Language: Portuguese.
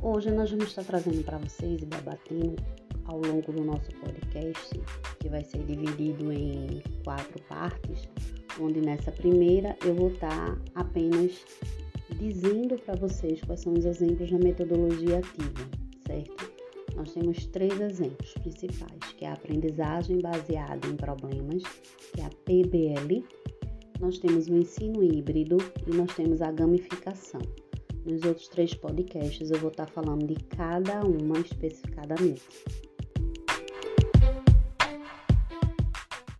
Hoje nós vamos estar trazendo para vocês e debatendo ao longo do nosso podcast, que vai ser dividido em quatro partes, onde nessa primeira eu vou estar apenas dizendo para vocês quais são os exemplos da metodologia ativa, certo? Nós temos três exemplos principais, que é a aprendizagem baseada em problemas, que é a PBL, nós temos o ensino híbrido e nós temos a gamificação. Nos outros três podcasts eu vou estar falando de cada uma especificadamente.